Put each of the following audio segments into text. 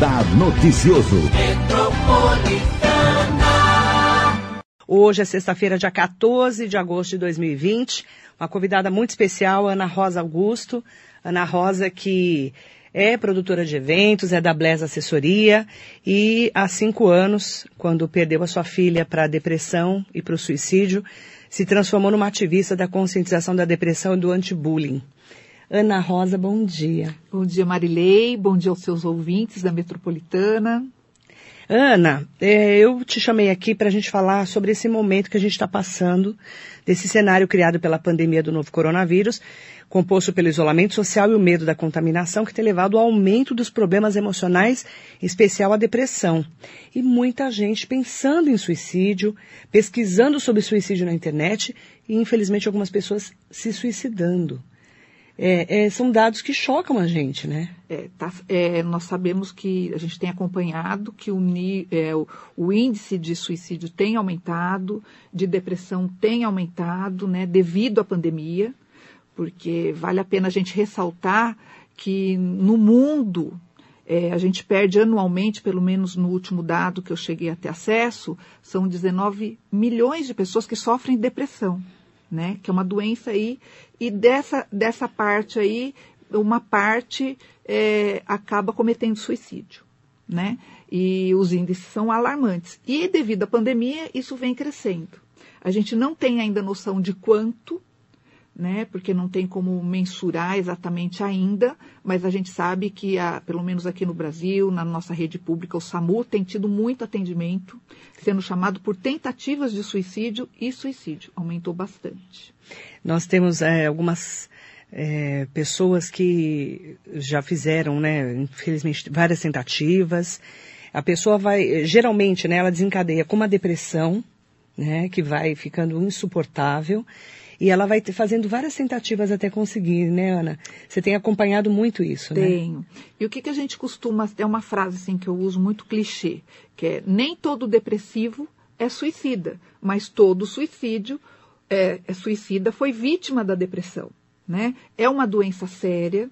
Radar Noticioso. Hoje é sexta-feira, dia 14 de agosto de 2020. Uma convidada muito especial, Ana Rosa Augusto. Ana Rosa, que é produtora de eventos, é da Bless Assessoria e há cinco anos, quando perdeu a sua filha para a depressão e para o suicídio, se transformou numa ativista da conscientização da depressão e do anti-bullying. Ana Rosa, bom dia. Bom dia, Marilei. Bom dia aos seus ouvintes da Metropolitana. Ana, é, eu te chamei aqui para a gente falar sobre esse momento que a gente está passando, desse cenário criado pela pandemia do novo coronavírus, composto pelo isolamento social e o medo da contaminação, que tem levado ao aumento dos problemas emocionais, em especial a depressão. E muita gente pensando em suicídio, pesquisando sobre suicídio na internet e, infelizmente, algumas pessoas se suicidando é, é, são dados que chocam a gente, né? É, tá, é, nós sabemos que a gente tem acompanhado que o, é, o, o, índice de suicídio tem aumentado, de depressão tem aumentado, né, devido à pandemia, porque vale a pena a gente ressaltar que no mundo é, a gente perde anualmente, pelo menos no último dado que eu cheguei a ter acesso, são 19 milhões de pessoas que sofrem depressão né? Que é uma doença aí, e dessa, dessa parte aí, uma parte é, acaba cometendo suicídio, né? E os índices são alarmantes. E devido à pandemia, isso vem crescendo. A gente não tem ainda noção de quanto, né? Porque não tem como mensurar exatamente ainda, mas a gente sabe que, a, pelo menos aqui no Brasil, na nossa rede pública, o SAMU tem tido muito atendimento, sendo chamado por tentativas de suicídio e suicídio. Aumentou bastante. Nós temos é, algumas é, pessoas que já fizeram, né, infelizmente, várias tentativas. A pessoa vai, geralmente, né, ela desencadeia com uma depressão, né, que vai ficando insuportável. E ela vai fazendo várias tentativas até conseguir, né, Ana? Você tem acompanhado muito isso, Tenho. né? Tenho. E o que, que a gente costuma, é uma frase assim que eu uso muito clichê, que é nem todo depressivo é suicida, mas todo suicídio é, é suicida foi vítima da depressão, né? É uma doença séria,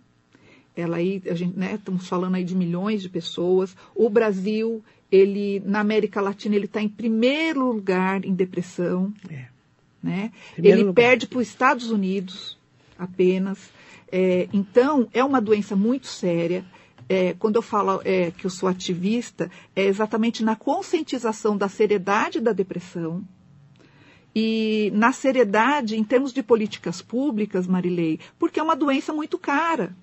ela aí, a gente, né, estamos falando aí de milhões de pessoas. O Brasil, ele, na América Latina, ele está em primeiro lugar em depressão. É. Né? Ele lugar. perde para os Estados Unidos apenas. É, então, é uma doença muito séria. É, quando eu falo é, que eu sou ativista, é exatamente na conscientização da seriedade da depressão e na seriedade em termos de políticas públicas, Marilei, porque é uma doença muito cara,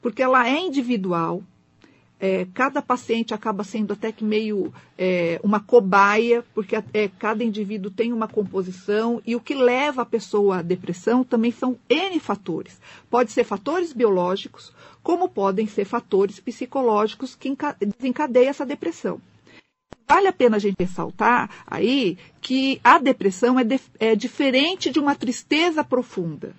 porque ela é individual, é, cada paciente acaba sendo até que meio é, uma cobaia, porque é, cada indivíduo tem uma composição e o que leva a pessoa à depressão também são N fatores. Pode ser fatores biológicos, como podem ser fatores psicológicos que desencadeiam essa depressão. Vale a pena a gente ressaltar aí que a depressão é, de, é diferente de uma tristeza profunda.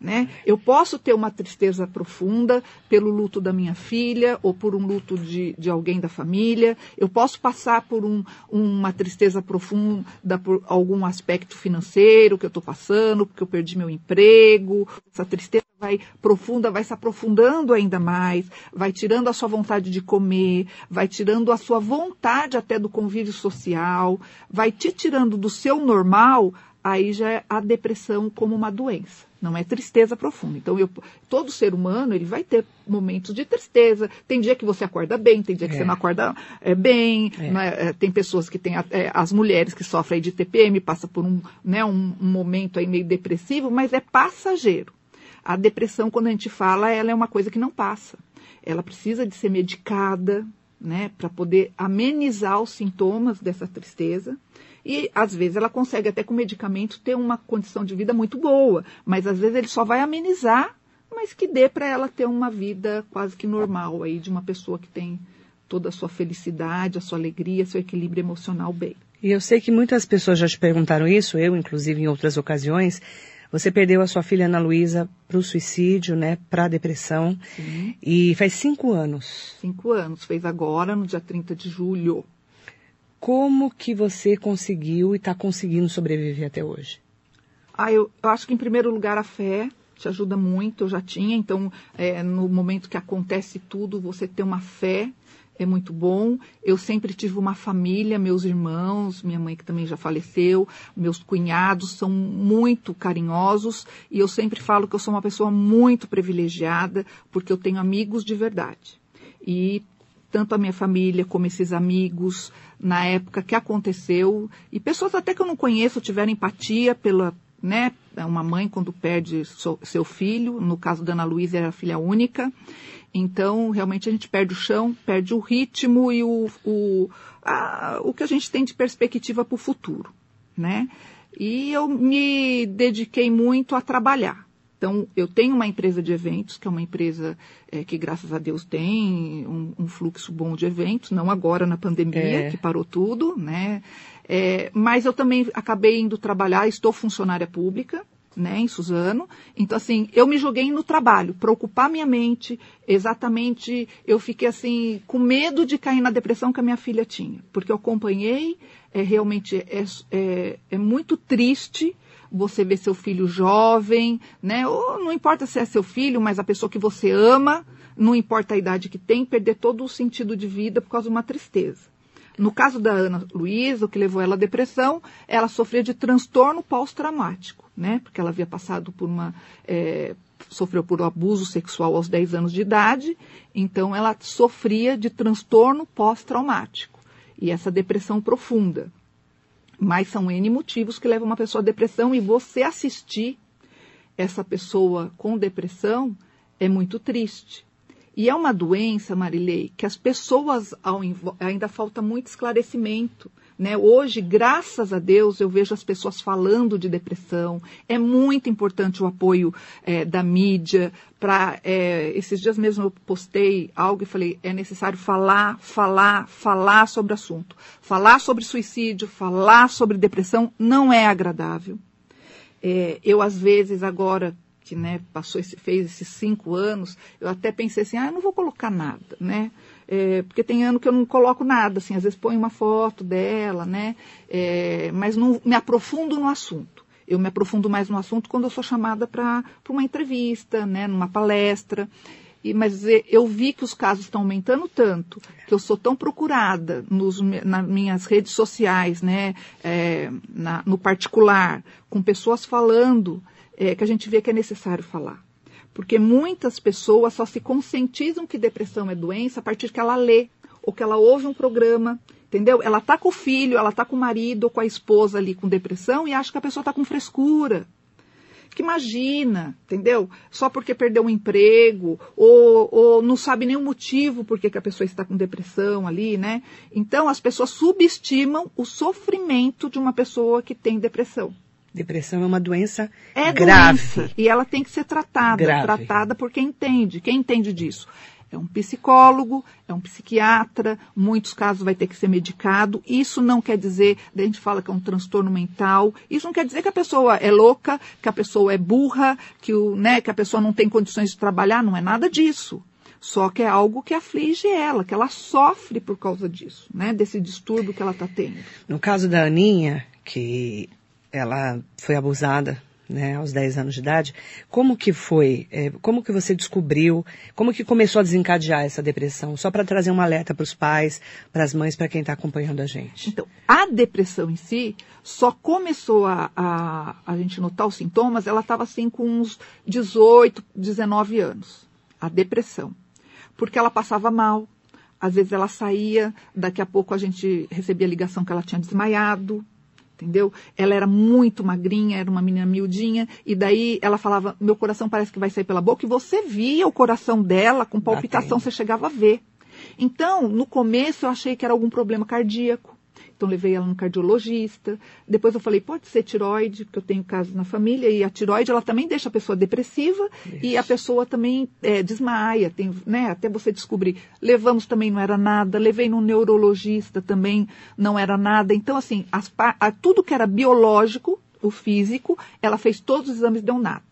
Né? Eu posso ter uma tristeza profunda pelo luto da minha filha ou por um luto de, de alguém da família. Eu posso passar por um, uma tristeza profunda por algum aspecto financeiro que eu estou passando, porque eu perdi meu emprego. Essa tristeza vai profunda, vai se aprofundando ainda mais, vai tirando a sua vontade de comer, vai tirando a sua vontade até do convívio social, vai te tirando do seu normal. Aí já é a depressão como uma doença não é tristeza profunda. Então, eu, todo ser humano ele vai ter momentos de tristeza. Tem dia que você acorda bem, tem dia que é. você não acorda é, bem. É. Né? Tem pessoas que têm, é, as mulheres que sofrem de TPM, passa por um, né, um, um, momento aí meio depressivo, mas é passageiro. A depressão, quando a gente fala, ela é uma coisa que não passa. Ela precisa de ser medicada, né, para poder amenizar os sintomas dessa tristeza. E às vezes ela consegue até com medicamento ter uma condição de vida muito boa, mas às vezes ele só vai amenizar, mas que dê para ela ter uma vida quase que normal aí de uma pessoa que tem toda a sua felicidade, a sua alegria, seu equilíbrio emocional bem. E eu sei que muitas pessoas já te perguntaram isso, eu inclusive em outras ocasiões. Você perdeu a sua filha Ana Luísa para o suicídio, né, para a depressão. Sim. E faz cinco anos. Cinco anos, fez agora, no dia 30 de julho. Como que você conseguiu e está conseguindo sobreviver até hoje? Ah, eu, eu, acho que em primeiro lugar a fé te ajuda muito. Eu já tinha, então é, no momento que acontece tudo, você ter uma fé é muito bom. Eu sempre tive uma família, meus irmãos, minha mãe que também já faleceu, meus cunhados são muito carinhosos e eu sempre falo que eu sou uma pessoa muito privilegiada porque eu tenho amigos de verdade. E tanto a minha família como esses amigos na época que aconteceu e pessoas até que eu não conheço tiveram empatia pela né uma mãe quando perde seu filho no caso da Ana Luísa era filha única então, realmente, a gente perde o chão, perde o ritmo e o, o, a, o que a gente tem de perspectiva para o futuro, né? E eu me dediquei muito a trabalhar. Então, eu tenho uma empresa de eventos, que é uma empresa é, que, graças a Deus, tem um, um, fluxo bom de eventos, não agora na pandemia, é. que parou tudo, né? É, mas eu também acabei indo trabalhar, estou funcionária pública, né, em Suzano. Então, assim, eu me joguei no trabalho para ocupar minha mente. Exatamente, eu fiquei assim, com medo de cair na depressão que a minha filha tinha. Porque eu acompanhei, é, realmente é, é, é muito triste você ver seu filho jovem, né? Ou não importa se é seu filho, mas a pessoa que você ama, não importa a idade que tem, perder todo o sentido de vida por causa de uma tristeza. No caso da Ana Luísa, o que levou ela à depressão, ela sofria de transtorno pós-traumático né? Porque ela havia passado por uma. É, sofreu por abuso sexual aos 10 anos de idade, então ela sofria de transtorno pós-traumático e essa depressão profunda. Mas são N motivos que levam uma pessoa à depressão e você assistir essa pessoa com depressão é muito triste. E é uma doença, Marilei, que as pessoas ainda falta muito esclarecimento. Né? Hoje, graças a Deus, eu vejo as pessoas falando de depressão. É muito importante o apoio é, da mídia. Pra, é, esses dias mesmo eu postei algo e falei: é necessário falar, falar, falar sobre o assunto. Falar sobre suicídio, falar sobre depressão não é agradável. É, eu, às vezes, agora que né, passou esse, fez esses cinco anos, eu até pensei assim, ah, eu não vou colocar nada, né? É, porque tem ano que eu não coloco nada, assim, às vezes ponho uma foto dela, né? É, mas não me aprofundo no assunto. Eu me aprofundo mais no assunto quando eu sou chamada para uma entrevista, né? Numa palestra. E, mas eu vi que os casos estão aumentando tanto, que eu sou tão procurada nos, nas minhas redes sociais, né, é, na, no particular, com pessoas falando, é, que a gente vê que é necessário falar. Porque muitas pessoas só se conscientizam que depressão é doença a partir que ela lê ou que ela ouve um programa, entendeu? Ela tá com o filho, ela tá com o marido ou com a esposa ali com depressão e acha que a pessoa tá com frescura. Que imagina, entendeu? Só porque perdeu um emprego ou, ou não sabe o motivo por que a pessoa está com depressão ali, né? Então as pessoas subestimam o sofrimento de uma pessoa que tem depressão. Depressão é uma doença é grave. Doença, e ela tem que ser tratada, grave. tratada por quem entende. Quem entende disso? É um psicólogo, é um psiquiatra, muitos casos vai ter que ser medicado. Isso não quer dizer, a gente fala que é um transtorno mental, isso não quer dizer que a pessoa é louca, que a pessoa é burra, que, o, né, que a pessoa não tem condições de trabalhar, não é nada disso. Só que é algo que aflige ela, que ela sofre por causa disso, né? Desse distúrbio que ela está tendo. No caso da Aninha, que ela foi abusada né, aos 10 anos de idade. Como que foi? É, como que você descobriu? Como que começou a desencadear essa depressão? Só para trazer um alerta para os pais, para as mães, para quem está acompanhando a gente. Então, a depressão em si só começou a, a, a gente notar os sintomas, ela estava assim com uns 18, 19 anos. A depressão. Porque ela passava mal. Às vezes ela saía, daqui a pouco a gente recebia a ligação que ela tinha desmaiado, entendeu? Ela era muito magrinha, era uma menina miudinha, e daí ela falava, meu coração parece que vai sair pela boca, e você via o coração dela com palpitação, você chegava a ver. Então, no começo eu achei que era algum problema cardíaco. Então levei ela no cardiologista. Depois eu falei, pode ser tiroide, porque eu tenho casos na família, e a tiroide ela também deixa a pessoa depressiva Isso. e a pessoa também é, desmaia, tem, né, até você descobrir. Levamos também não era nada, levei no neurologista também não era nada. Então, assim, as, a, tudo que era biológico, o físico, ela fez todos os exames, deu nada.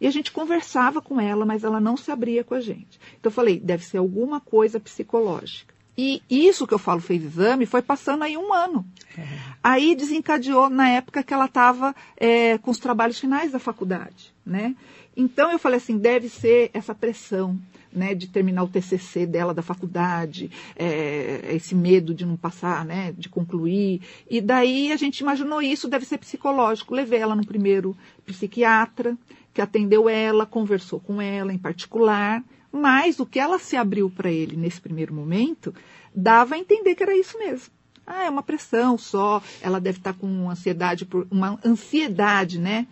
E a gente conversava com ela, mas ela não se abria com a gente. Então eu falei, deve ser alguma coisa psicológica. E isso que eu falo fez exame foi passando aí um ano. É. Aí desencadeou na época que ela estava é, com os trabalhos finais da faculdade, né? Então eu falei assim, deve ser essa pressão, né, de terminar o TCC dela da faculdade, é, esse medo de não passar, né, de concluir. E daí a gente imaginou isso deve ser psicológico. Levei ela no primeiro psiquiatra, que atendeu ela, conversou com ela em particular, mas o que ela se abriu para ele nesse primeiro momento dava a entender que era isso mesmo. Ah, é uma pressão só, ela deve estar com ansiedade uma ansiedade, né?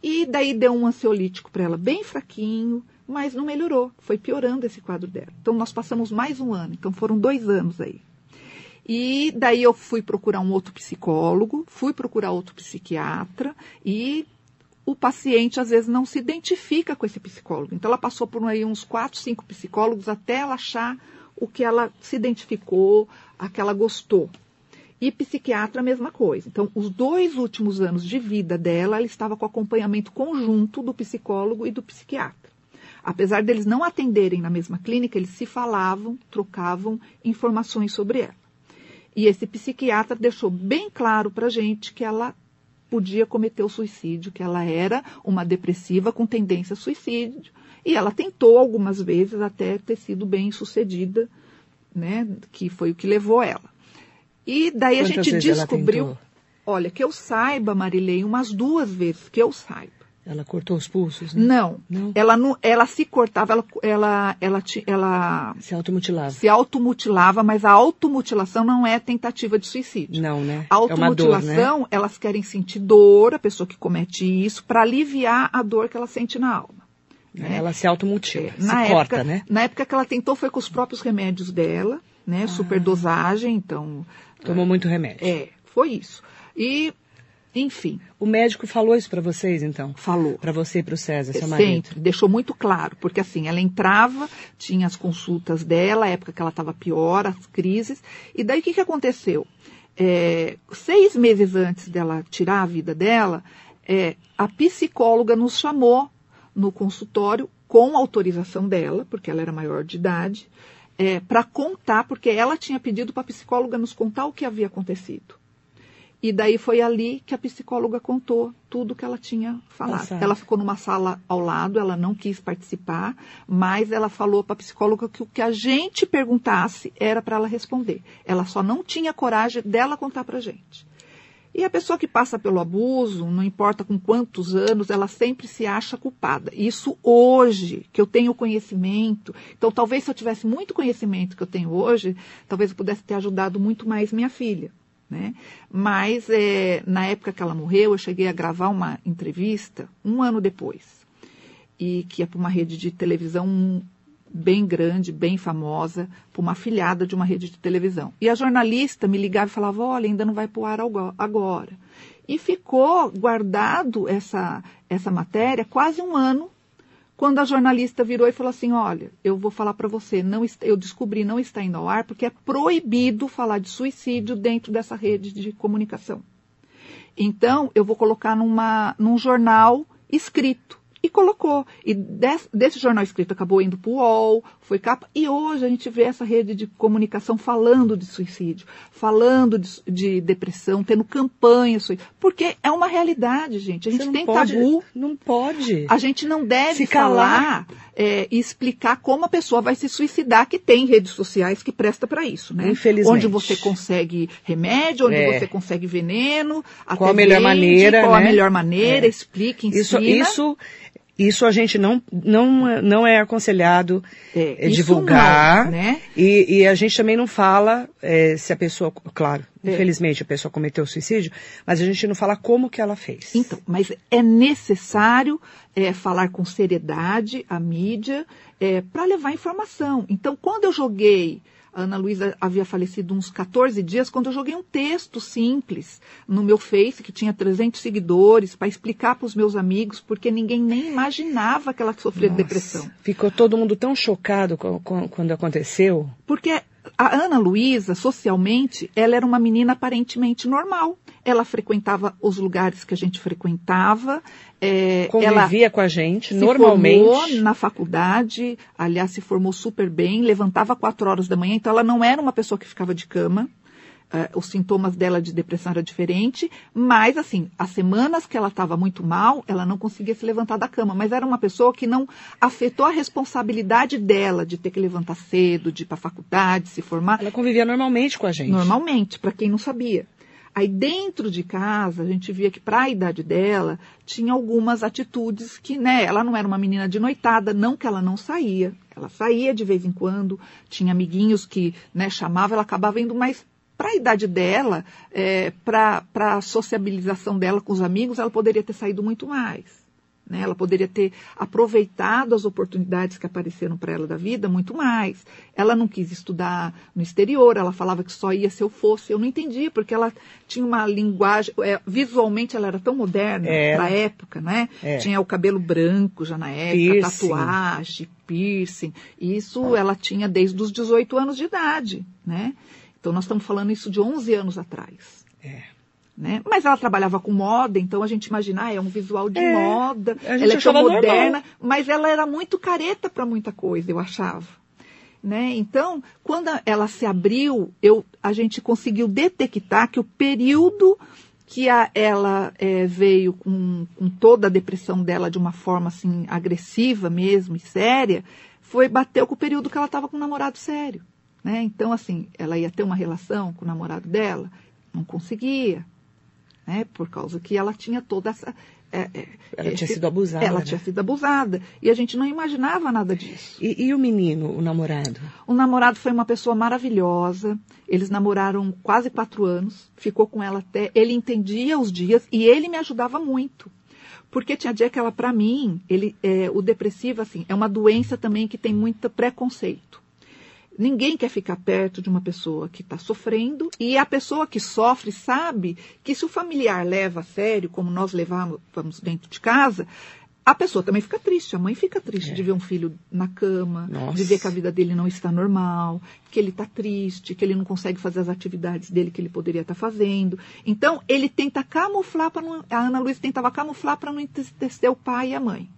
E daí deu um ansiolítico para ela bem fraquinho, mas não melhorou, foi piorando esse quadro dela. Então nós passamos mais um ano, então foram dois anos aí. E daí eu fui procurar um outro psicólogo, fui procurar outro psiquiatra e o paciente às vezes não se identifica com esse psicólogo. Então ela passou por aí uns quatro, cinco psicólogos até ela achar o que ela se identificou, a que ela gostou. E psiquiatra, a mesma coisa. Então, os dois últimos anos de vida dela, ela estava com acompanhamento conjunto do psicólogo e do psiquiatra. Apesar deles não atenderem na mesma clínica, eles se falavam, trocavam informações sobre ela. E esse psiquiatra deixou bem claro para a gente que ela podia cometer o suicídio, que ela era uma depressiva com tendência a suicídio. E ela tentou algumas vezes até ter sido bem sucedida, né, que foi o que levou ela. E daí Quantas a gente descobriu, olha, que eu saiba, Marilei, umas duas vezes que eu saiba. Ela cortou os pulsos? Né? Não, Não? ela não, ela se cortava, ela, ela, ela, ela Se automutilava? se automutilava, mas a automutilação não é tentativa de suicídio. Não, né? A é uma dor, né? automutilação, elas querem sentir dor, a pessoa que comete isso, para aliviar a dor que ela sente na alma. né? Ela se automutila, se na corta, época, né? Na época que ela tentou foi com os próprios remédios dela, né? Ah. Superdosagem, então. Tomou muito remédio. É, foi isso. E, enfim, O médico falou isso pra vocês, então? falou. Pra você e pro César, seu marido? Sempre, deixou muito claro, porque assim, ela entrava, tinha as consultas dela, a época que ela estava pior, as crises, e daí o que, que aconteceu? É, seis meses antes dela tirar a vida dela, é, a psicóloga nos chamou no consultório com autorização dela, porque ela era maior de idade, é, para contar, porque ela tinha pedido para a psicóloga nos contar o que havia acontecido. E daí foi ali que a psicóloga contou tudo que ela tinha falado. Ela ficou numa sala ao lado, ela não quis participar, mas ela falou para a psicóloga que o que a gente perguntasse era para ela responder. Ela só não tinha coragem dela contar para a gente. E a pessoa que passa pelo abuso, não importa com quantos anos, ela sempre se acha culpada. Isso hoje, que eu tenho conhecimento. Então, talvez se eu tivesse muito conhecimento que eu tenho hoje, talvez eu pudesse ter ajudado muito mais minha filha. Né? Mas, é, na época que ela morreu, eu cheguei a gravar uma entrevista um ano depois. E que é para uma rede de televisão bem grande, bem famosa, para uma afiliada de uma rede de televisão. E a jornalista me ligava e falava: Olha, ainda não vai para o ar agora. E ficou guardado essa, essa matéria quase um ano, quando a jornalista virou e falou assim: Olha, eu vou falar para você, não eu descobri não está indo ao ar porque é proibido falar de suicídio dentro dessa rede de comunicação. Então, eu vou colocar numa, num jornal escrito. E colocou. E des- desse jornal escrito acabou indo para o UOL, foi capa. E hoje a gente vê essa rede de comunicação falando de suicídio, falando de, de depressão, tendo campanhas. sui- Porque é uma realidade, gente. A gente tem pode, tabu. Não pode. A gente não deve Se calar. falar é, e explicar como a pessoa vai se suicidar, que tem redes sociais que presta para isso, né? Infelizmente. Onde você consegue remédio, onde É. você consegue veneno, até Qual a melhor vende, maneira, qual a né? melhor maneira, É. explica, ensina. Isso, isso, isso a gente não, não, não é aconselhado É, é, divulgar. não, né? E, e a gente também não fala é, se a pessoa, claro, É. infelizmente a pessoa cometeu suicídio, mas a gente não fala como que ela fez. Então, mas é necessário é, falar com seriedade a mídia para levar informação. Então, quando eu joguei, Ana Luísa havia falecido uns 14 dias, quando eu joguei um texto simples no meu Face, que tinha 300 seguidores, para explicar para os meus amigos, porque ninguém nem imaginava que ela sofria de Nossa, depressão. Ficou todo mundo tão chocado co- co- quando aconteceu. Porque a Ana Luísa, socialmente, ela era uma menina aparentemente normal. Ela frequentava os lugares que a gente frequentava. é, ela Convivia com a gente, se normalmente. formou na faculdade, aliás, se formou super bem, levantava quatro horas da manhã, então ela não era uma pessoa que ficava de cama. Uh, os sintomas dela de depressão era diferente, mas assim, as semanas que ela estava muito mal, ela não conseguia se levantar da cama, mas era uma pessoa que não afetou a responsabilidade dela de ter que levantar cedo, de ir para a faculdade, se formar. Ela convivia normalmente com a gente. Normalmente, para quem não sabia. Aí dentro de casa, a gente via que para a idade dela, tinha algumas atitudes que, né, ela não era uma menina de noitada, não que ela não saía. Ela saía de vez em quando, tinha amiguinhos que, né, chamava, ela acabava indo, mas para a idade dela, é, para a sociabilização dela com os amigos, ela poderia ter saído muito mais. Né? Ela poderia ter aproveitado as oportunidades que apareceram para ela da vida muito mais. Ela não quis estudar no exterior, ela falava que só ia se eu fosse. Eu não entendia, porque ela tinha uma linguagem. É, visualmente ela era tão moderna é. para a época, né? É. Tinha o cabelo branco já na época, piercing. tatuagem, piercing. Isso ela tinha desde os 18 anos de idade, né? Então nós estamos falando isso de 11 anos atrás. É. Né? Mas ela trabalhava com moda, então a gente imagina, ah, é um visual de é, moda, ela é tão moderna, normal. mas ela era muito careta para muita coisa, eu achava. Né? Então, quando ela se abriu, eu, a gente conseguiu detectar que o período que a, ela é, veio com, com, toda a depressão dela de uma forma assim agressiva mesmo e séria, foi bateu com o período que ela estava com um namorado sério. Né? Então, assim, ela ia ter uma relação com o namorado dela, não conseguia, né? Por causa que ela tinha toda essa. É, é, ela esse, tinha sido abusada. Ela né? tinha sido abusada. E a gente não imaginava nada disso. E, e, o menino, o namorado? O namorado foi uma pessoa maravilhosa. Eles namoraram quase quatro anos. Ficou com ela até. Ele entendia os dias e ele me ajudava muito. Porque tinha dia que ela, para mim, ele, é, o depressivo, assim, é uma doença também que tem muito preconceito. Ninguém quer ficar perto de uma pessoa que está sofrendo e a pessoa que sofre sabe que se o familiar leva a sério, como nós levamos dentro de casa, a pessoa também fica triste, a mãe fica triste é. de ver um filho na cama, Nossa. de ver que a vida dele não está normal, que ele está triste, que ele não consegue fazer as atividades dele que ele poderia estar tá fazendo. Então, ele tenta camuflar, para a Ana Luísa tentava camuflar para não entristecer o pai e a mãe.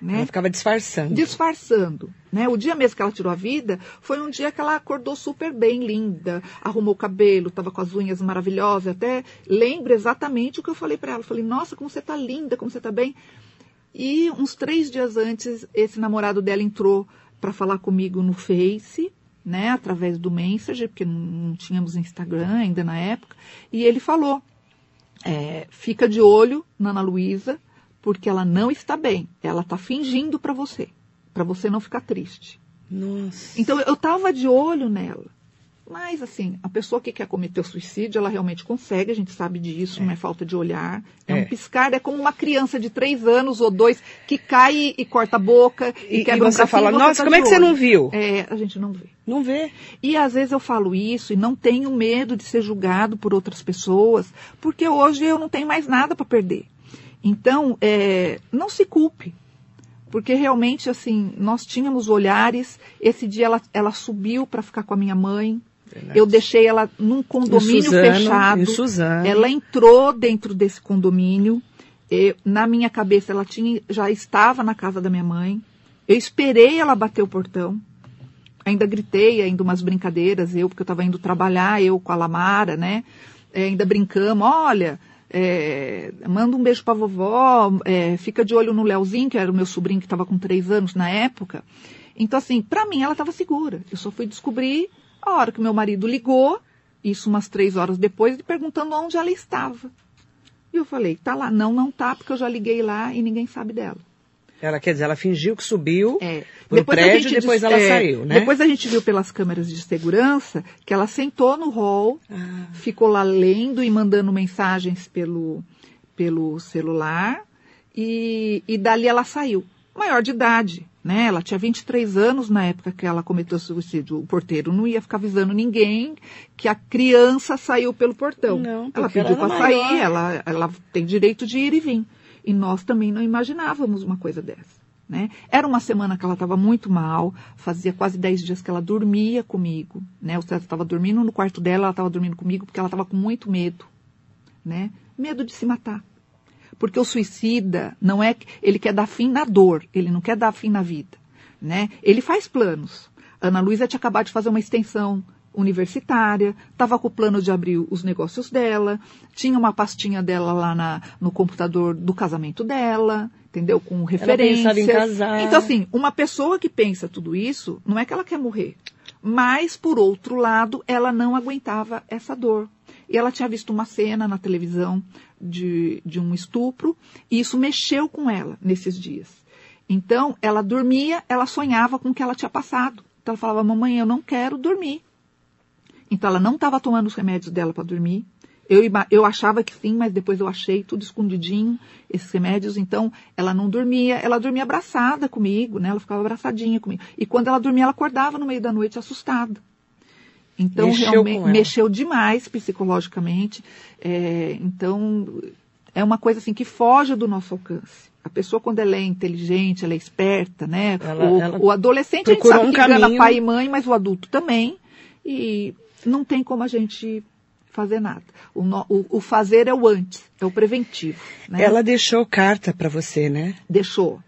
Né? Ela ficava disfarçando. Disfarçando. Né? O dia mesmo que ela tirou a vida foi um dia que ela acordou super bem, linda, arrumou o cabelo, estava com as unhas maravilhosas. Até lembro exatamente o que eu falei para ela. Eu falei, nossa, como você está linda, como você está bem. E uns três dias antes, esse namorado dela entrou para falar comigo no Face, né, através do Messenger, porque não tínhamos Instagram ainda na época, e ele falou: é, fica de olho na Ana Luísa, porque ela não está bem. Ela está fingindo para você, para você não ficar triste. Nossa. Então eu estava de olho nela. Mas, assim, a pessoa que quer cometer o suicídio, ela realmente consegue, a gente sabe disso, é. não é falta de olhar. É, é, um piscar, é como uma criança de três anos ou dois que cai e corta a boca e, e quebra e você um fala, nossa, tá como é que olho. você não viu? É, a gente não vê. Não vê. E às vezes eu falo isso e não tenho medo de ser julgado por outras pessoas, porque hoje eu não tenho mais nada para perder. Então, é, não se culpe, porque realmente, assim, nós tínhamos olhares. Esse dia ela, ela subiu para ficar com a minha mãe. Eu deixei ela num condomínio Suzano, fechado. Ela entrou dentro desse condomínio. Eu, na minha cabeça, ela tinha, já estava na casa da minha mãe. Eu esperei ela bater o portão. Ainda gritei, ainda umas brincadeiras, eu, porque eu estava indo trabalhar, eu com a Lamara, né? É, ainda brincamos, olha, é, manda um beijo pra vovó, é, fica de olho no Leozinho, que era o meu sobrinho que estava com três anos na época. Então, assim, para mim ela estava segura. Eu só fui descobrir a hora que meu marido ligou, isso umas três horas depois, perguntando onde ela estava. E eu falei, tá lá. Não, não tá, porque eu já liguei lá e ninguém sabe dela. Ela quer dizer, ela fingiu que subiu é. pro depois prédio e depois ela é, saiu, né? Depois a gente viu pelas câmeras de segurança que ela sentou no hall, ah. ficou lá lendo e mandando mensagens pelo, pelo celular e, e dali ela saiu. Maior de idade, né? Ela tinha 23 anos na época que ela cometeu suicídio. O porteiro não ia ficar avisando ninguém que a criança saiu pelo portão. Não, ela pediu para sair, ela, ela tem direito de ir e vir. E nós também não imaginávamos uma coisa dessa. Né? Era uma semana que ela estava muito mal, fazia quase 10 dias que ela dormia comigo. Né? O César estava dormindo no quarto dela, ela estava dormindo comigo porque ela estava com muito medo. Né? Medo de se matar. Porque o suicida não é. Ele quer dar fim na dor, ele não quer dar fim na vida. Né? Ele faz planos. Ana Luísa tinha acabado de fazer uma extensão universitária, estava com o plano de abrir os negócios dela, tinha uma pastinha dela lá na, no computador do casamento dela, entendeu? Com referências. em casar. Então, assim, uma pessoa que pensa tudo isso, não é que ela quer morrer. Mas, por outro lado, ela não aguentava essa dor. E ela tinha visto uma cena na televisão de, de um estupro, e isso mexeu com ela nesses dias. Então, ela dormia, ela sonhava com o que ela tinha passado. Então, ela falava, mamãe, eu não quero dormir. Então, ela não estava tomando os remédios dela para dormir. Eu, eu achava que sim, mas depois eu achei tudo escondidinho, esses remédios. Então, ela não dormia, ela dormia abraçada comigo, né? Ela ficava abraçadinha comigo. E quando ela dormia, ela acordava no meio da noite assustada. Então, Mexeu realmente, mexeu demais psicologicamente. É, então, é uma coisa assim que foge do nosso alcance. A pessoa, quando ela é inteligente, ela é esperta, né? Ela- o, ela o adolescente, a gente sabe um que engana caminho. pai e mãe, mas o adulto também. E não tem como a gente fazer nada. O, no- o- o fazer é o antes, é o preventivo. Né? Ela deixou carta para você, né? Deixou.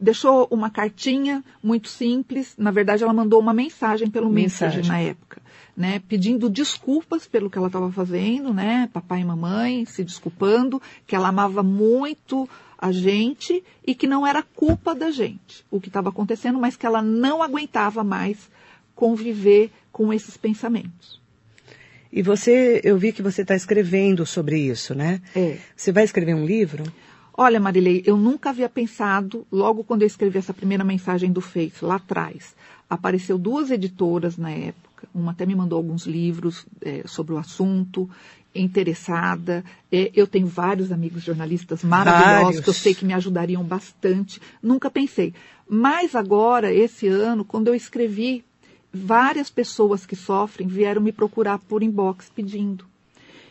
Deixou uma cartinha muito simples. Na verdade, ela mandou uma mensagem pelo Mensagem. mensagem na época, né? Pedindo desculpas pelo que ela estava fazendo, né? Papai e mamãe se desculpando, que ela amava muito a gente e que não era culpa da gente o que estava acontecendo, mas que ela não aguentava mais conviver com esses pensamentos. E você, eu vi que você está escrevendo sobre isso, né? É. Você vai escrever um livro? Olha, Marilei, eu nunca havia pensado, logo quando eu escrevi essa primeira mensagem do Face, lá atrás, apareceu duas editoras na época, uma até me mandou alguns livros eh, sobre o assunto, interessada. Eh, eu tenho vários amigos jornalistas maravilhosos Vários. que eu sei que me ajudariam bastante. Nunca pensei. Mas agora, esse ano, quando eu escrevi, várias pessoas que sofrem vieram me procurar por inbox pedindo.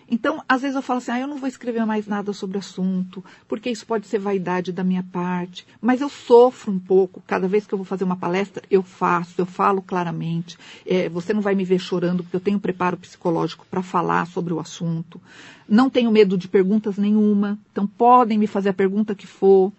Então, às vezes eu falo assim, ah, eu não vou escrever mais nada sobre o assunto, porque isso pode ser vaidade da minha parte. Mas eu sofro um pouco. Cada vez que eu vou fazer uma palestra, eu faço, eu falo claramente. É, você não vai me ver chorando, porque eu tenho preparo psicológico para falar sobre o assunto. Não tenho medo de perguntas nenhuma. Então, podem me fazer a pergunta que for.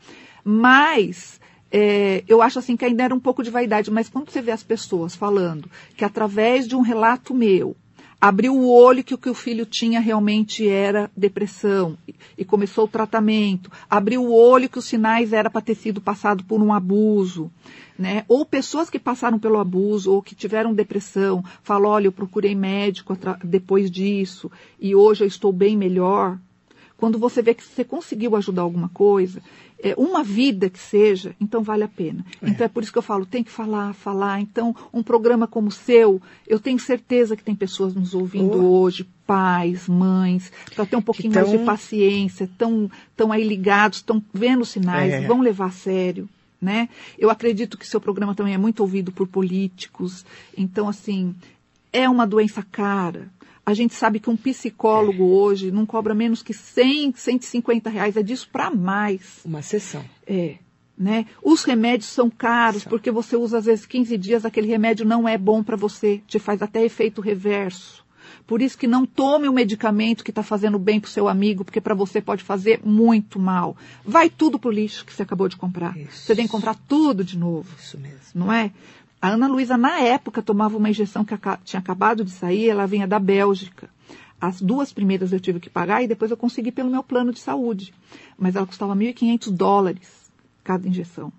Mas é, eu acho assim que ainda era um pouco de vaidade, mas quando você vê as pessoas falando que através de um relato meu, abriu o olho que o que o filho tinha realmente era depressão e, começou o tratamento, abriu o olho que os sinais era para ter sido passado por um abuso, né? Ou pessoas que passaram pelo abuso ou que tiveram depressão, falam, olha, eu procurei médico depois disso e hoje eu estou bem melhor. Quando você vê que você conseguiu ajudar alguma coisa, é, uma vida que seja, então vale a pena. Então é por isso que eu falo, tem que falar, falar. Então, um programa como o seu, eu tenho certeza que tem pessoas nos ouvindo Oh. hoje, pais, mães, para ter um pouquinho mais tão- de paciência, estão tão aí ligados, estão vendo os sinais, É. vão levar a sério. Né? Eu acredito que seu programa também é muito ouvido por políticos. Então, assim, é uma doença cara. A gente sabe que um psicólogo hoje não cobra menos que 100, 150 reais. É disso para mais. Uma sessão. É. Né? Os remédios são caros São. porque você usa às vezes 15 dias, aquele remédio não é bom para você, te faz até efeito reverso. Por isso que não tome o medicamento que está fazendo bem para o seu amigo, porque para você pode fazer muito mal. Vai tudo pro lixo que você acabou de comprar. Isso. Você tem que comprar tudo de novo Isso mesmo. não é? A Ana Luísa, na época, tomava uma injeção que tinha acabado de sair, ela vinha da Bélgica. As duas primeiras eu tive que pagar e depois eu consegui pelo meu plano de saúde. Mas ela custava 1.500 dólares cada injeção.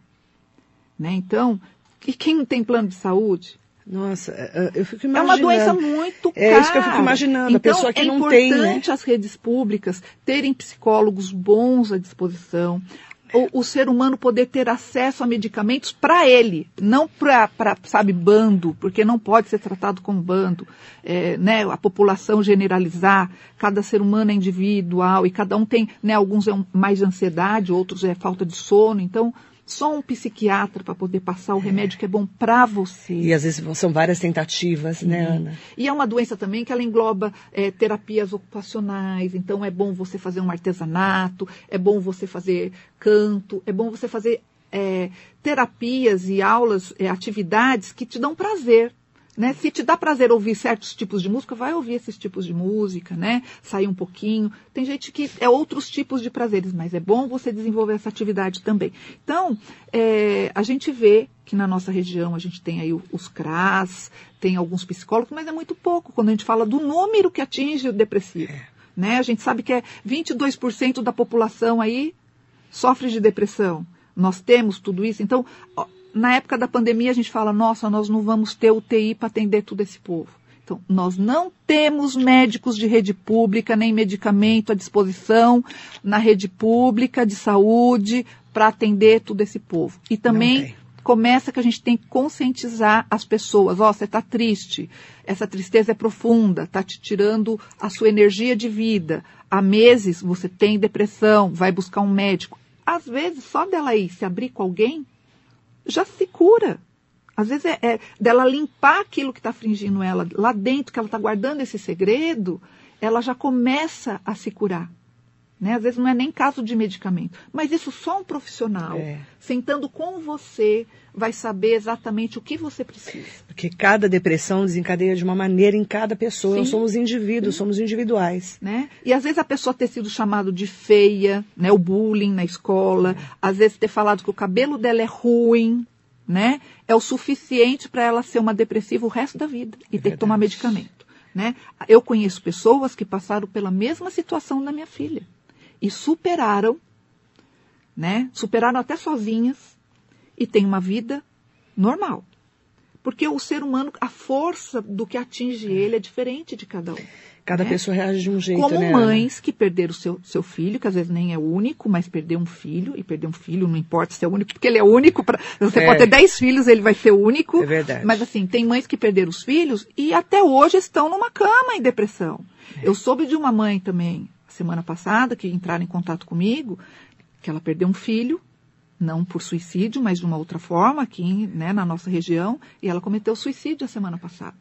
Né? Então, e quem não tem plano de saúde? Nossa, é, eu fico É imaginando. uma doença muito cara. É isso que eu fico imaginando, a Então, pessoa que é não tem, né? importante as redes públicas terem psicólogos bons à disposição. O, o ser humano poder ter acesso a medicamentos para ele, não para, sabe, bando, porque não pode ser tratado como bando. É, né, a população generalizar, cada ser humano é individual e cada um tem, né, alguns é um- mais de ansiedade, outros é falta de sono. Então, só um psiquiatra para poder passar o remédio que é bom para você. E às vezes são várias tentativas, né, Ana? E é uma doença também que ela engloba eh, terapias ocupacionais, então é bom você fazer um artesanato, é bom você fazer canto, é bom você fazer eh, terapias e aulas, eh, atividades que te dão prazer. Né? Se te dá prazer ouvir certos tipos de música, vai ouvir esses tipos de música, né? Sair um pouquinho. Tem gente que é outros tipos de prazeres, mas é bom você desenvolver essa atividade também. Então, é, a gente vê que na nossa região a gente tem aí os CRAS, tem alguns psicólogos, mas é muito pouco quando a gente fala do número que atinge o depressivo. É. Né? A gente sabe que é 22% da população aí sofre de depressão. Nós temos tudo isso. Então, na época da pandemia, a gente fala, nossa, nós não vamos ter UTI para atender todo esse povo. Então, nós não temos médicos de rede pública, nem medicamento à disposição na rede pública de saúde para atender todo esse povo. E também começa que a gente tem que conscientizar as pessoas. Ó, oh, você está triste, essa tristeza é profunda, está te tirando a sua energia de vida. Há meses você tem depressão, vai buscar um médico. Às vezes, só dela ir se abrir com alguém, já se cura. Às vezes é, é dela limpar aquilo que está afligindo ela lá dentro, que ela está guardando esse segredo, ela já começa a se curar. Né? Às vezes não é nem caso de medicamento. Mas isso só um profissional, é. sentando com você, vai saber exatamente o que você precisa. Porque cada depressão desencadeia de uma maneira em cada pessoa. Sim. Nós somos indivíduos, Sim. somos individuais. Né? E às vezes a pessoa ter sido chamado de feia, né? o bullying na escola, é. às vezes ter falado que o cabelo dela é ruim, né? é o suficiente para ela ser uma depressiva o resto da vida e é ter que tomar medicamento. Né? Eu conheço pessoas que passaram pela mesma situação da minha filha e superaram, né? Superaram até sozinhas e têm uma vida normal. Porque o ser humano, a força do que atinge ele é diferente de cada um. Cada né? pessoa reage de um jeito, Como né, mães que perderam seu, seu filho, que às vezes nem é único, mas perder um filho, e perder um filho não importa se é único, porque ele é único. Pra, você é. pode ter dez filhos, ele vai ser único. É verdade. Mas assim, tem mães que perderam os filhos e até hoje estão numa cama em depressão. É. Eu soube de uma mãe também, semana passada, que entraram em contato comigo, que ela perdeu um filho, não por suicídio, mas de uma outra forma, aqui né, na nossa região, e ela cometeu suicídio a semana passada.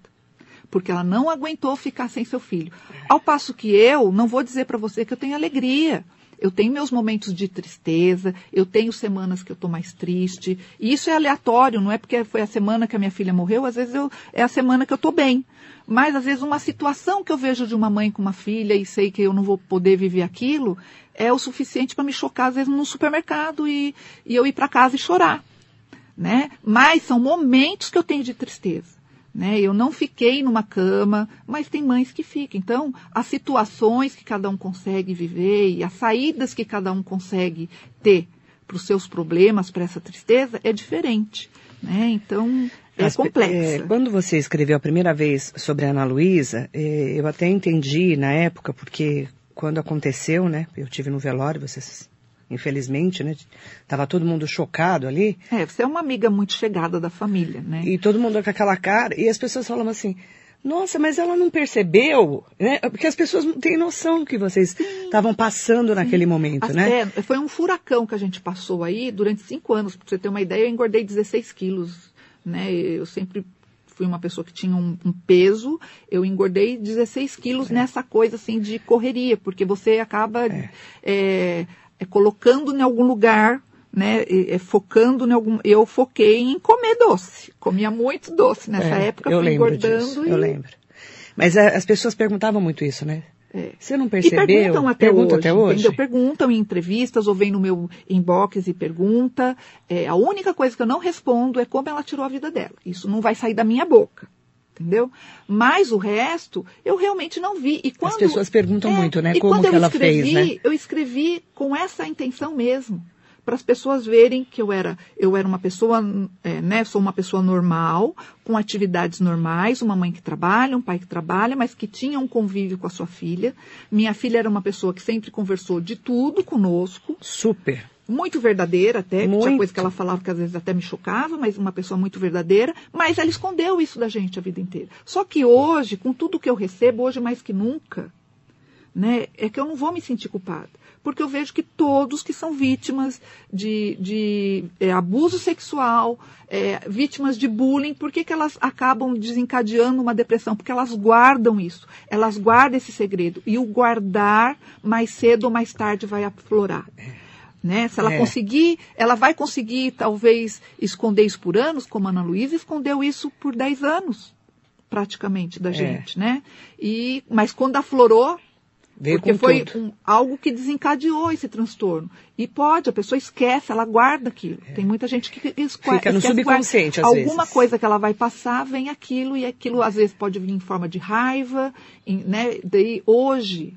Porque ela não aguentou ficar sem seu filho. Ao passo que eu, não vou dizer para você que eu tenho alegria. Eu tenho meus momentos de tristeza, eu tenho semanas que eu estou mais triste. E isso é aleatório, não é porque foi a semana que a minha filha morreu, às vezes eu, é a semana que eu estou bem. Mas às vezes uma situação que eu vejo de uma mãe com uma filha e sei que eu não vou poder viver aquilo, é o suficiente para me chocar, às vezes, no supermercado e, e eu ir para casa e chorar. Né? Mas são momentos que eu tenho de tristeza. Né? Eu não fiquei numa cama, mas tem mães que ficam. Então, as situações que cada um consegue viver e as saídas que cada um consegue ter para os seus problemas, para essa tristeza, é diferente. Né? Então, é As, complexa. É, quando você escreveu a primeira vez sobre a Ana Luísa, é, eu até entendi na época, porque quando aconteceu, né? Eu tive no velório, vocês infelizmente, né? Tava todo mundo chocado ali. É, você é uma amiga muito chegada da família, né? E todo mundo com aquela cara, e as pessoas falam assim, nossa, mas ela não percebeu, né? Porque as pessoas não têm noção do que vocês estavam passando naquele momento, As, né? É, foi um furacão que a gente passou aí durante cinco anos. Pra você ter uma ideia, eu engordei 16 quilos, né? Eu sempre fui uma pessoa que tinha um, um peso, eu engordei 16 quilos é. nessa coisa assim de correria, porque você acaba é. É, colocando em algum lugar, né, é, focando em algum. Eu foquei em comer doce, comia muito doce nessa é, época, eu fui engordando. Disso, e... Eu lembro. Mas a, as pessoas perguntavam muito isso, né? É. Você não percebeu? E perguntam até Pergunta hoje. Até hoje. Entendeu? Perguntam em entrevistas ou vem no meu inbox e pergunta. É, a única coisa que eu não respondo é como ela tirou a vida dela. Isso não vai sair da minha boca. Entendeu? Mas o resto eu realmente não vi. E quando, As pessoas perguntam é, muito, né? Como que ela escrevi, fez, né? Eu escrevi com essa intenção mesmo para as pessoas verem que eu era, eu era uma pessoa, é, né, sou uma pessoa normal, com atividades normais, uma mãe que trabalha, um pai que trabalha, mas que tinha um convívio com a sua filha. Minha filha era uma pessoa que sempre conversou de tudo conosco. Super. Muito verdadeira até, muito. tinha coisa que ela falava que às vezes até me chocava, mas uma pessoa muito verdadeira, mas ela escondeu isso da gente a vida inteira. Só que hoje, com tudo que eu recebo, hoje mais que nunca, né, é que eu não vou me sentir culpada porque eu vejo que todos que são vítimas de, de é, abuso sexual, é, vítimas de bullying, por que, que elas acabam desencadeando uma depressão? Porque elas guardam isso, elas guardam esse segredo. E o guardar, mais cedo ou mais tarde, vai aflorar. Né? Se ela é. conseguir, ela vai conseguir talvez esconder isso por anos, como a Ana Luísa escondeu isso por 10 anos. praticamente da É. gente, né? E, mas quando aflorou, Veio porque foi um- algo que desencadeou esse transtorno. E pode, a pessoa esquece, ela guarda aquilo. Tem muita gente que esque- É. Fica no esquece, subconsciente, às. Alguma vezes. coisa que ela vai passar, vem aquilo, e aquilo às vezes pode vir em forma de raiva, em- né? Daí hoje,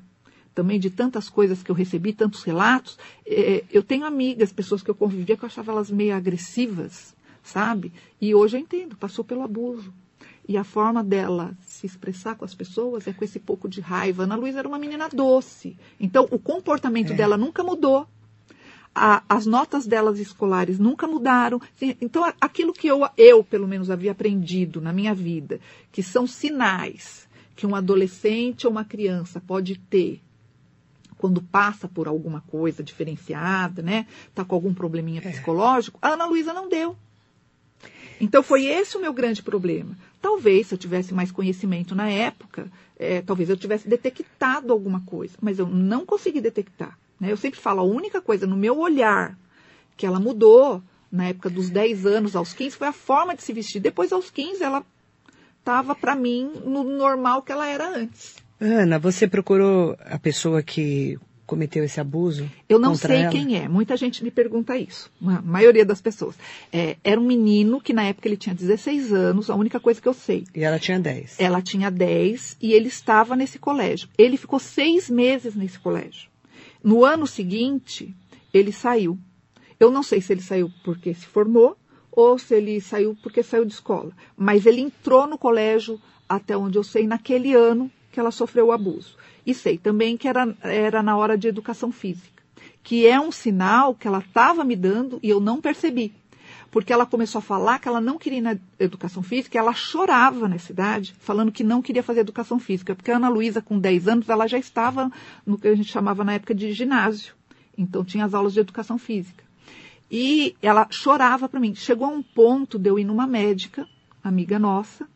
também de tantas coisas que eu recebi, tantos relatos, eh, eu tenho amigas, pessoas que eu convivia, que eu achava elas meio agressivas, sabe? E hoje eu entendo, passou pelo abuso. E a forma dela se expressar com as pessoas é com esse pouco de raiva. Ana Luísa era uma menina doce. Então, o comportamento É. dela nunca mudou. A- as notas delas escolares nunca mudaram. Então, aquilo que eu, eu, pelo menos, havia aprendido na minha vida, que são sinais que um adolescente ou uma criança pode ter quando passa por alguma coisa diferenciada, né? Tá com algum probleminha É. psicológico, a Ana Luísa não deu. Então foi esse o meu grande problema. Talvez se eu tivesse mais conhecimento na época, eh, talvez eu tivesse detectado alguma coisa, mas eu não consegui detectar. né? Eu sempre falo, a única coisa no meu olhar que ela mudou na época dos 10 anos aos 15 foi a forma de se vestir. Depois aos 15 ela estava para mim no normal que ela era antes. Ana, você procurou a pessoa que cometeu esse abuso? Eu não sei ela? quem é. Muita gente me pergunta isso. A maioria das pessoas. É, era um menino que na época ele tinha 16 anos. A única coisa que eu sei. E ela tinha 10. Ela tinha 10 e ele estava nesse colégio. Ele ficou seis meses nesse colégio. No ano seguinte, ele saiu. Eu não sei se ele saiu porque se formou ou se ele saiu porque saiu de escola. Mas ele entrou no colégio, até onde eu sei, naquele ano que ela sofreu o abuso. E sei também que era, era na hora de educação física, que é um sinal que ela estava me dando e eu não percebi. Porque ela começou a falar que ela não queria ir na educação física, ela chorava nessa idade, falando que não queria fazer educação física. Porque a Ana Luísa, com 10 anos, ela já estava no que a gente chamava na época de ginásio. Então tinha as aulas de educação física. E ela chorava para mim. Chegou a um ponto de eu ir numa médica, amiga nossa,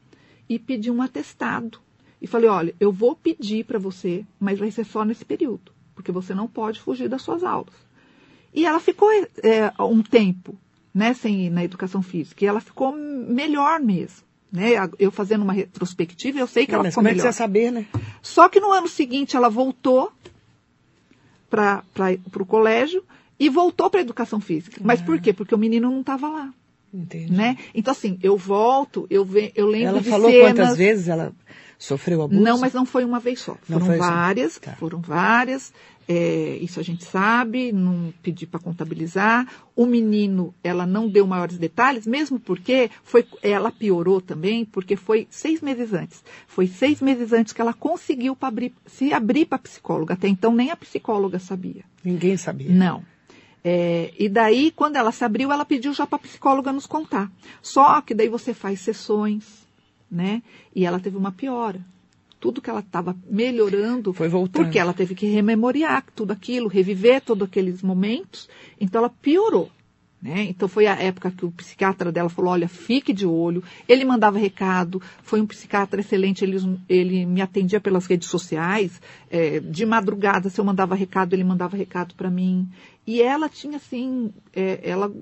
e pedir um atestado. E falei: olha, eu vou pedir para você, mas vai ser só nesse período, porque você não pode fugir das suas aulas. E ela ficou é, um tempo né, sem ir na educação física, e ela ficou melhor mesmo. Né? Eu fazendo uma retrospectiva, eu sei que Não, ela mas ficou como é que melhor. você saber, né? Só que no ano seguinte ela voltou para o colégio e voltou para a educação física. Mas por quê? Porque o menino não estava lá. Entendi. Né? Então, assim, eu volto, eu, ve, eu lembro Ela de falou cenas... quantas vezes ela sofreu abuso? Não, mas não foi uma vez só. Não Foram foi várias, Tá. foram várias. É, isso a gente sabe, não pedi para contabilizar. O menino, ela não deu maiores detalhes, mesmo porque foi, ela piorou também, porque foi seis meses antes. Foi seis meses antes que ela conseguiu abrir, se abrir para psicóloga. Até então nem a psicóloga sabia. Ninguém sabia. Não. É, e daí, quando ela se abriu, ela pediu já para a psicóloga nos contar. Só que daí você faz sessões, né? E ela teve uma piora. Tudo que ela estava melhorando, Foi voltando. porque ela teve que rememoriar tudo aquilo, reviver todos aqueles momentos. Então ela piorou. Né? Então foi a época que o psiquiatra dela falou, olha, fique de olho. Ele mandava recado, foi um psiquiatra excelente, ele, ele me atendia pelas redes sociais. é, de madrugada, se eu mandava recado, ele mandava recado para mim. E ela tinha, assim, é, ela,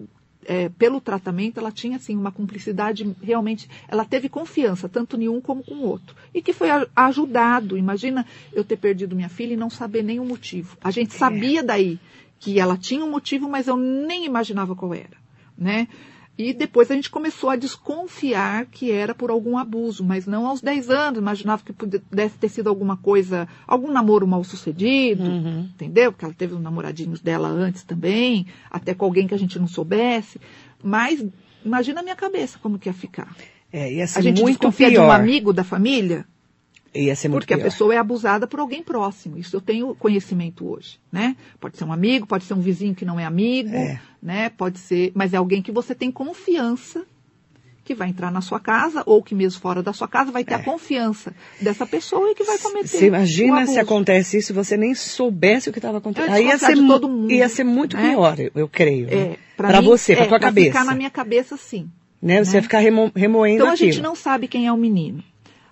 é, pelo tratamento, ela tinha, assim, uma cumplicidade realmente. Ela teve confiança, tanto em um como com o outro. E que foi a- ajudado. Imagina eu ter perdido minha filha e não saber nem o motivo. A gente sabia daí que ela tinha um motivo, mas eu nem imaginava qual era, né? E depois a gente começou a desconfiar que era por algum abuso, mas não aos 10 anos. Imaginava que pudesse ter sido alguma coisa, algum namoro mal sucedido, Uhum. entendeu? Porque ela teve uns namoradinhos dela antes também, até com alguém que a gente não soubesse. Mas imagina a minha cabeça como que ia ficar. É, ia ser A gente muito desconfia pior. de um amigo da família, Ia ser muito porque a pior. pessoa é abusada por alguém próximo. Isso eu tenho conhecimento hoje, né? Pode ser um amigo, pode ser um vizinho que não é amigo, É. né? Pode ser, mas é alguém que você tem confiança que vai entrar na sua casa ou que mesmo fora da sua casa vai ter a confiança dessa pessoa e que vai cometer. É. Você imagina se acontece isso e você nem soubesse o que estava acontecendo. Aí ia ser, mundo, ia ser muito né? pior, eu, eu creio. né? É, Pra mim, você, pra é, tua cabeça. ficar na minha cabeça, sim. né? Você né? ia ficar remo, remoendo Então a aquilo. gente não sabe quem é o menino.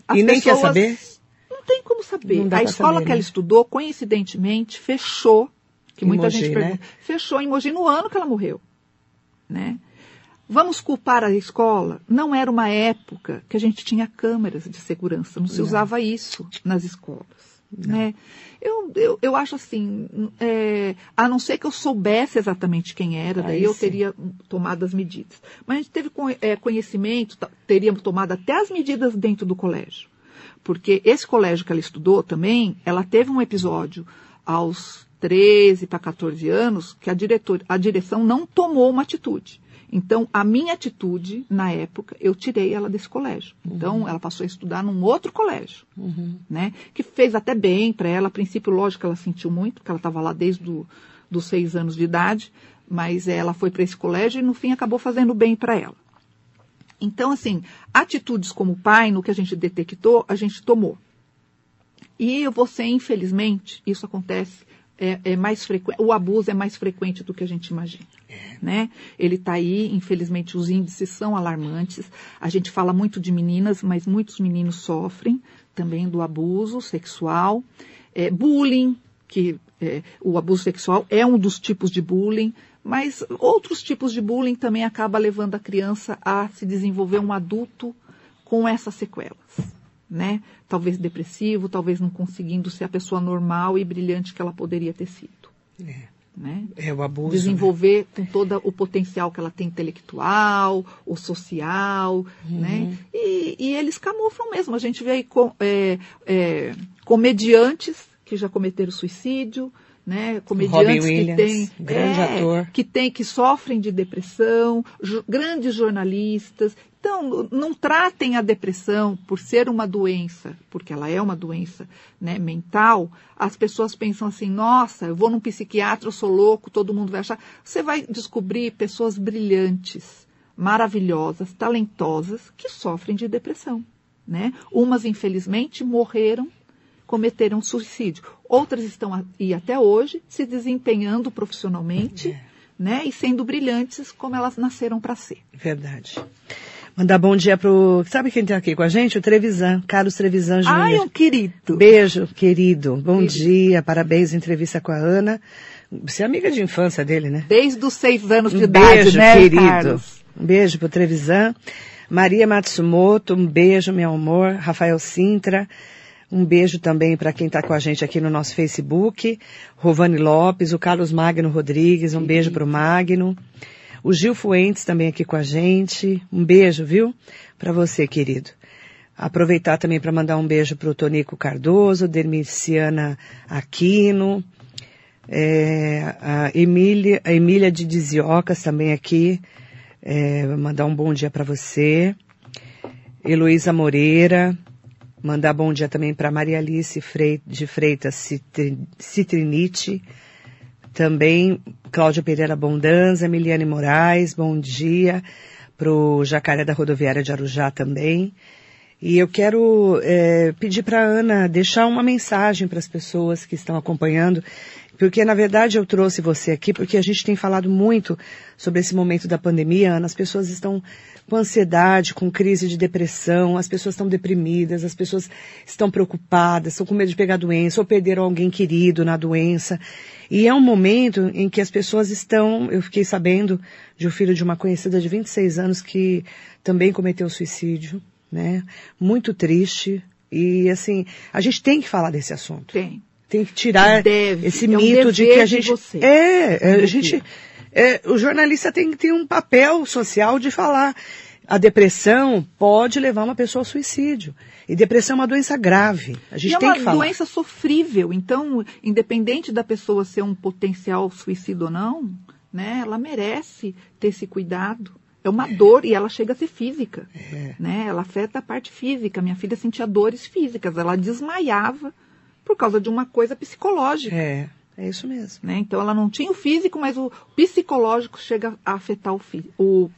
As E nem quer pessoas- saber? Não tem como saber. A escola saber, que né? ela estudou, coincidentemente, fechou. Que Em muita Mogi, gente né? pergunta. Fechou em Mogi no ano que ela morreu. Né? Vamos culpar a escola? Não era uma época que a gente tinha câmeras de segurança, não se usava isso nas escolas. Né? Eu, eu, eu acho assim, é, a não ser que eu soubesse exatamente quem era, daí eu teria tomado as medidas. Mas a gente teve é, conhecimento, teríamos tomado até as medidas dentro do colégio. Porque esse colégio que ela estudou também, ela teve um episódio aos 13 para 14 anos que a, diretor, a direção não tomou uma atitude. Então, a minha atitude, na época, eu tirei ela desse colégio. Uhum. Então, ela passou a estudar num outro colégio, uhum. né? Que fez até bem para ela. A princípio, lógico, ela sentiu muito, porque ela estava lá desde do, os seis anos de idade. Mas ela foi para esse colégio e, no fim, acabou fazendo bem para ela. Então, assim, atitudes como pai, no que a gente detectou, a gente tomou. E você, infelizmente, isso acontece é, é mais frequente, o abuso é mais frequente do que a gente imagina. É. Né? Ele está aí, infelizmente os índices são alarmantes. A gente fala muito de meninas, mas muitos meninos sofrem também do abuso sexual. É, bullying, que é, o abuso sexual é um dos tipos de bullying, mas outros tipos de bullying também acaba levando a criança a se desenvolver um adulto com essas sequelas né? Talvez depressivo, talvez não conseguindo ser a pessoa normal e brilhante que ela poderia ter sido. É. Né? É o abuso. Desenvolver né? com todo o potencial que ela tem intelectual, o social, uhum. né? E, e, eles camuflam mesmo. A gente vê aí com, é, é, comediantes que já cometeram suicídio, né? Comediantes Williams, que têm, grande é, ator. que tem, que sofrem de depressão, grandes jornalistas. Então, não tratem a depressão por ser uma doença, porque ela é uma doença né, mental. As pessoas pensam assim: nossa, eu vou num psiquiatra, eu sou louco, todo mundo vai achar. Você vai descobrir pessoas brilhantes, maravilhosas, talentosas, que sofrem de depressão. Né? Umas, infelizmente, morreram cometeram suicídio. Outras estão aí até hoje se desempenhando profissionalmente, é. né, e sendo brilhantes como elas nasceram para ser. Verdade. Mandar bom dia pro. Sabe quem está aqui com a gente? O Trevisan, Carlos Trevisan Júnior. Ai, um querido. Beijo, querido. Bom querido. dia, parabéns, entrevista com a Ana. Você é amiga de infância dele, né? Desde os seis anos de um idade, beijo, né, querido. Carlos? Um beijo pro Trevisan. Maria Matsumoto, um beijo, meu amor. Rafael Sintra. Um beijo também para quem está com a gente aqui no nosso Facebook. Rovani Lopes, o Carlos Magno Rodrigues, um beijo para o Magno. O Gil Fuentes também aqui com a gente. Um beijo, viu? Para você, querido. Aproveitar também para mandar um beijo para o Tonico Cardoso, Dermiciana Aquino, é, a, Emília, a Emília de Diziocas também aqui. É, mandar um bom dia para você. Heloísa Moreira, Mandar bom dia também para Maria Alice de Freitas Citrinite. Também Cláudia Pereira Bondanza, Emiliane Moraes, bom dia. Para o Jacaré da Rodoviária de Arujá também. E eu quero é, pedir para Ana deixar uma mensagem para as pessoas que estão acompanhando porque, na verdade, eu trouxe você aqui porque a gente tem falado muito sobre esse momento da pandemia. Ana, as pessoas estão com ansiedade, com crise de depressão, as pessoas estão deprimidas, as pessoas estão preocupadas, estão com medo de pegar doença ou perderam alguém querido na doença. E é um momento em que as pessoas estão, eu fiquei sabendo de um filho de uma conhecida de 26 anos que também cometeu suicídio, né? Muito triste. E assim, a gente tem que falar desse assunto. Tem tem que tirar deve, esse é um mito de que a gente. você. É, a gente. É, o jornalista tem que ter um papel social de falar. A depressão pode levar uma pessoa ao suicídio. E depressão é uma doença grave. A gente e é tem é que falar. É uma doença sofrível. Então, independente da pessoa ser um potencial suicídio ou não, né, ela merece ter esse cuidado. É uma é. dor e ela chega a ser física. É. Né? Ela afeta a parte física. Minha filha sentia dores físicas. Ela desmaiava por causa de uma coisa psicológica. É, é isso mesmo. Né? Então ela não tinha o físico, mas o psicológico chega a afetar o, o,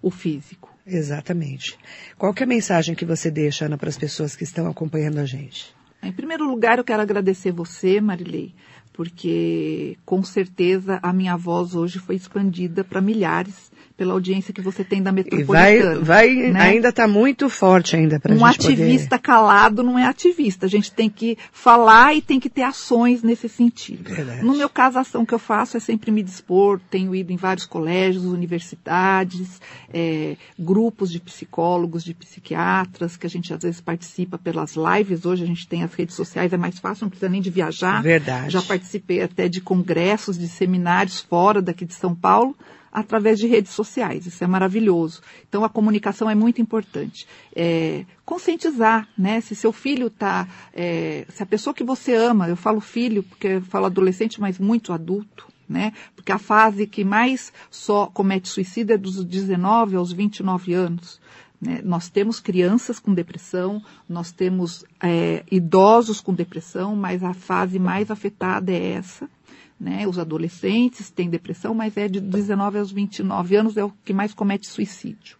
o físico. Exatamente. Qual é a mensagem que você deixa, Ana, para as pessoas que estão acompanhando a gente? Em primeiro lugar, eu quero agradecer você, Marilei, porque com certeza a minha voz hoje foi expandida para milhares pela audiência que você tem da metropolitana. E vai, vai né? ainda está muito forte ainda para Um ativista poder... calado não é ativista. A gente tem que falar e tem que ter ações nesse sentido. Verdade. No meu caso, a ação que eu faço é sempre me dispor. Tenho ido em vários colégios, universidades, é, grupos de psicólogos, de psiquiatras, que a gente às vezes participa pelas lives. Hoje a gente tem as redes sociais, é mais fácil, não precisa nem de viajar. Verdade. Já participei até de congressos, de seminários fora daqui de São Paulo através de redes sociais. Isso é maravilhoso. Então a comunicação é muito importante. É, conscientizar, né? Se seu filho está, é, se a pessoa que você ama, eu falo filho porque eu falo adolescente, mas muito adulto, né? Porque a fase que mais só comete suicídio é dos 19 aos 29 anos. Né? Nós temos crianças com depressão, nós temos é, idosos com depressão, mas a fase mais afetada é essa. Né? Os adolescentes têm depressão, mas é de 19 aos 29 anos é o que mais comete suicídio.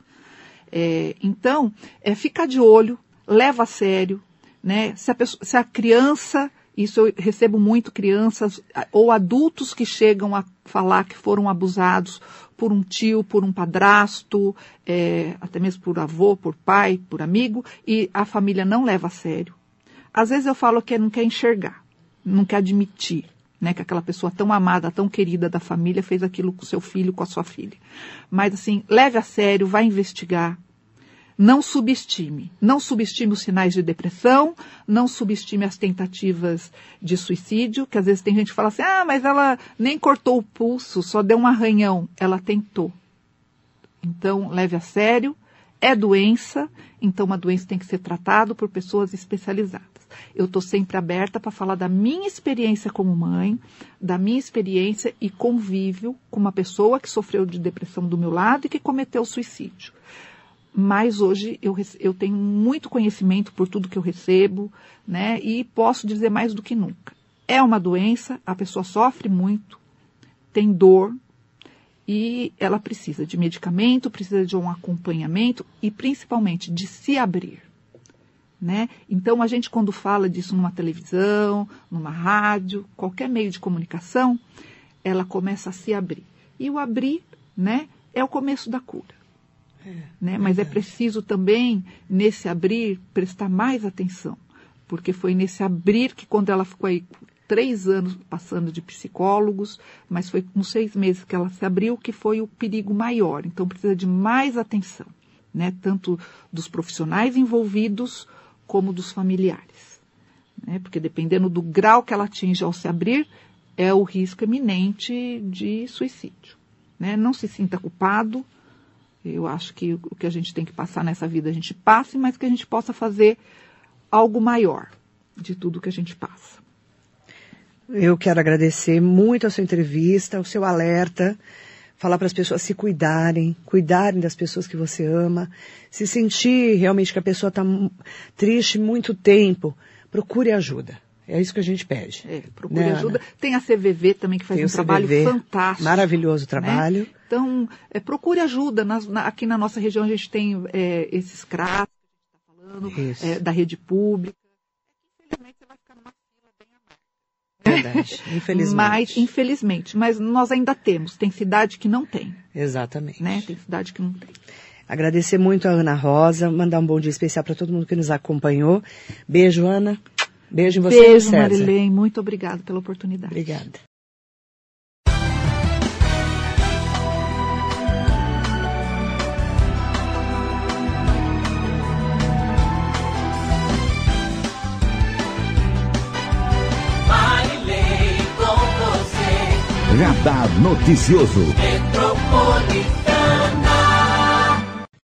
É, então, é, fica de olho, leva a sério, né? Se a, pessoa, se a criança, isso eu recebo muito crianças ou adultos que chegam a falar que foram abusados por um tio, por um padrasto, é, até mesmo por avô, por pai, por amigo, e a família não leva a sério. Às vezes eu falo que não quer enxergar, não quer admitir né, que aquela pessoa tão amada, tão querida da família fez aquilo com seu filho, com a sua filha. Mas assim, leve a sério, vá investigar. Não subestime. Não subestime os sinais de depressão, não subestime as tentativas de suicídio, que às vezes tem gente que fala assim, ah, mas ela nem cortou o pulso, só deu um arranhão. Ela tentou. Então, leve a sério, é doença, então uma doença tem que ser tratada por pessoas especializadas. Eu estou sempre aberta para falar da minha experiência como mãe, da minha experiência e convívio com uma pessoa que sofreu de depressão do meu lado e que cometeu suicídio. Mas hoje eu, eu tenho muito conhecimento por tudo que eu recebo, né? E posso dizer mais do que nunca. É uma doença, a pessoa sofre muito, tem dor, e ela precisa de medicamento, precisa de um acompanhamento e principalmente de se abrir. Né? Então a gente quando fala disso numa televisão, numa rádio, qualquer meio de comunicação, ela começa a se abrir. E o abrir, né, é o começo da cura. É, né? Mas é preciso também nesse abrir prestar mais atenção, porque foi nesse abrir que quando ela ficou aí três anos passando de psicólogos, mas foi com seis meses que ela se abriu que foi o perigo maior. Então precisa de mais atenção, né? Tanto dos profissionais envolvidos como dos familiares. Né? Porque dependendo do grau que ela atinge ao se abrir, é o risco eminente de suicídio. Né? Não se sinta culpado. Eu acho que o que a gente tem que passar nessa vida a gente passe, mas que a gente possa fazer algo maior de tudo que a gente passa. Eu quero agradecer muito a sua entrevista, o seu alerta, falar para as pessoas se cuidarem, cuidarem das pessoas que você ama, se sentir realmente que a pessoa está triste muito tempo, procure ajuda. É isso que a gente pede. É, procure né, ajuda. Ana? Tem a CVV também que faz Tem um trabalho CVV, fantástico. Maravilhoso trabalho. Né? Então, é, procure ajuda. Nas, na, aqui na nossa região a gente tem é, esses CRAS, que a gente está falando, é, da rede pública. Infelizmente você vai ficar numa Verdade, infelizmente. Mas, infelizmente, mas nós ainda temos. Tem cidade que não tem. Exatamente. Né? Tem cidade que não tem. Agradecer muito a Ana Rosa, mandar um bom dia especial para todo mundo que nos acompanhou. Beijo, Ana. Beijo em você, Beijo, Marilene. Muito obrigada pela oportunidade. Obrigada. Radar Noticioso.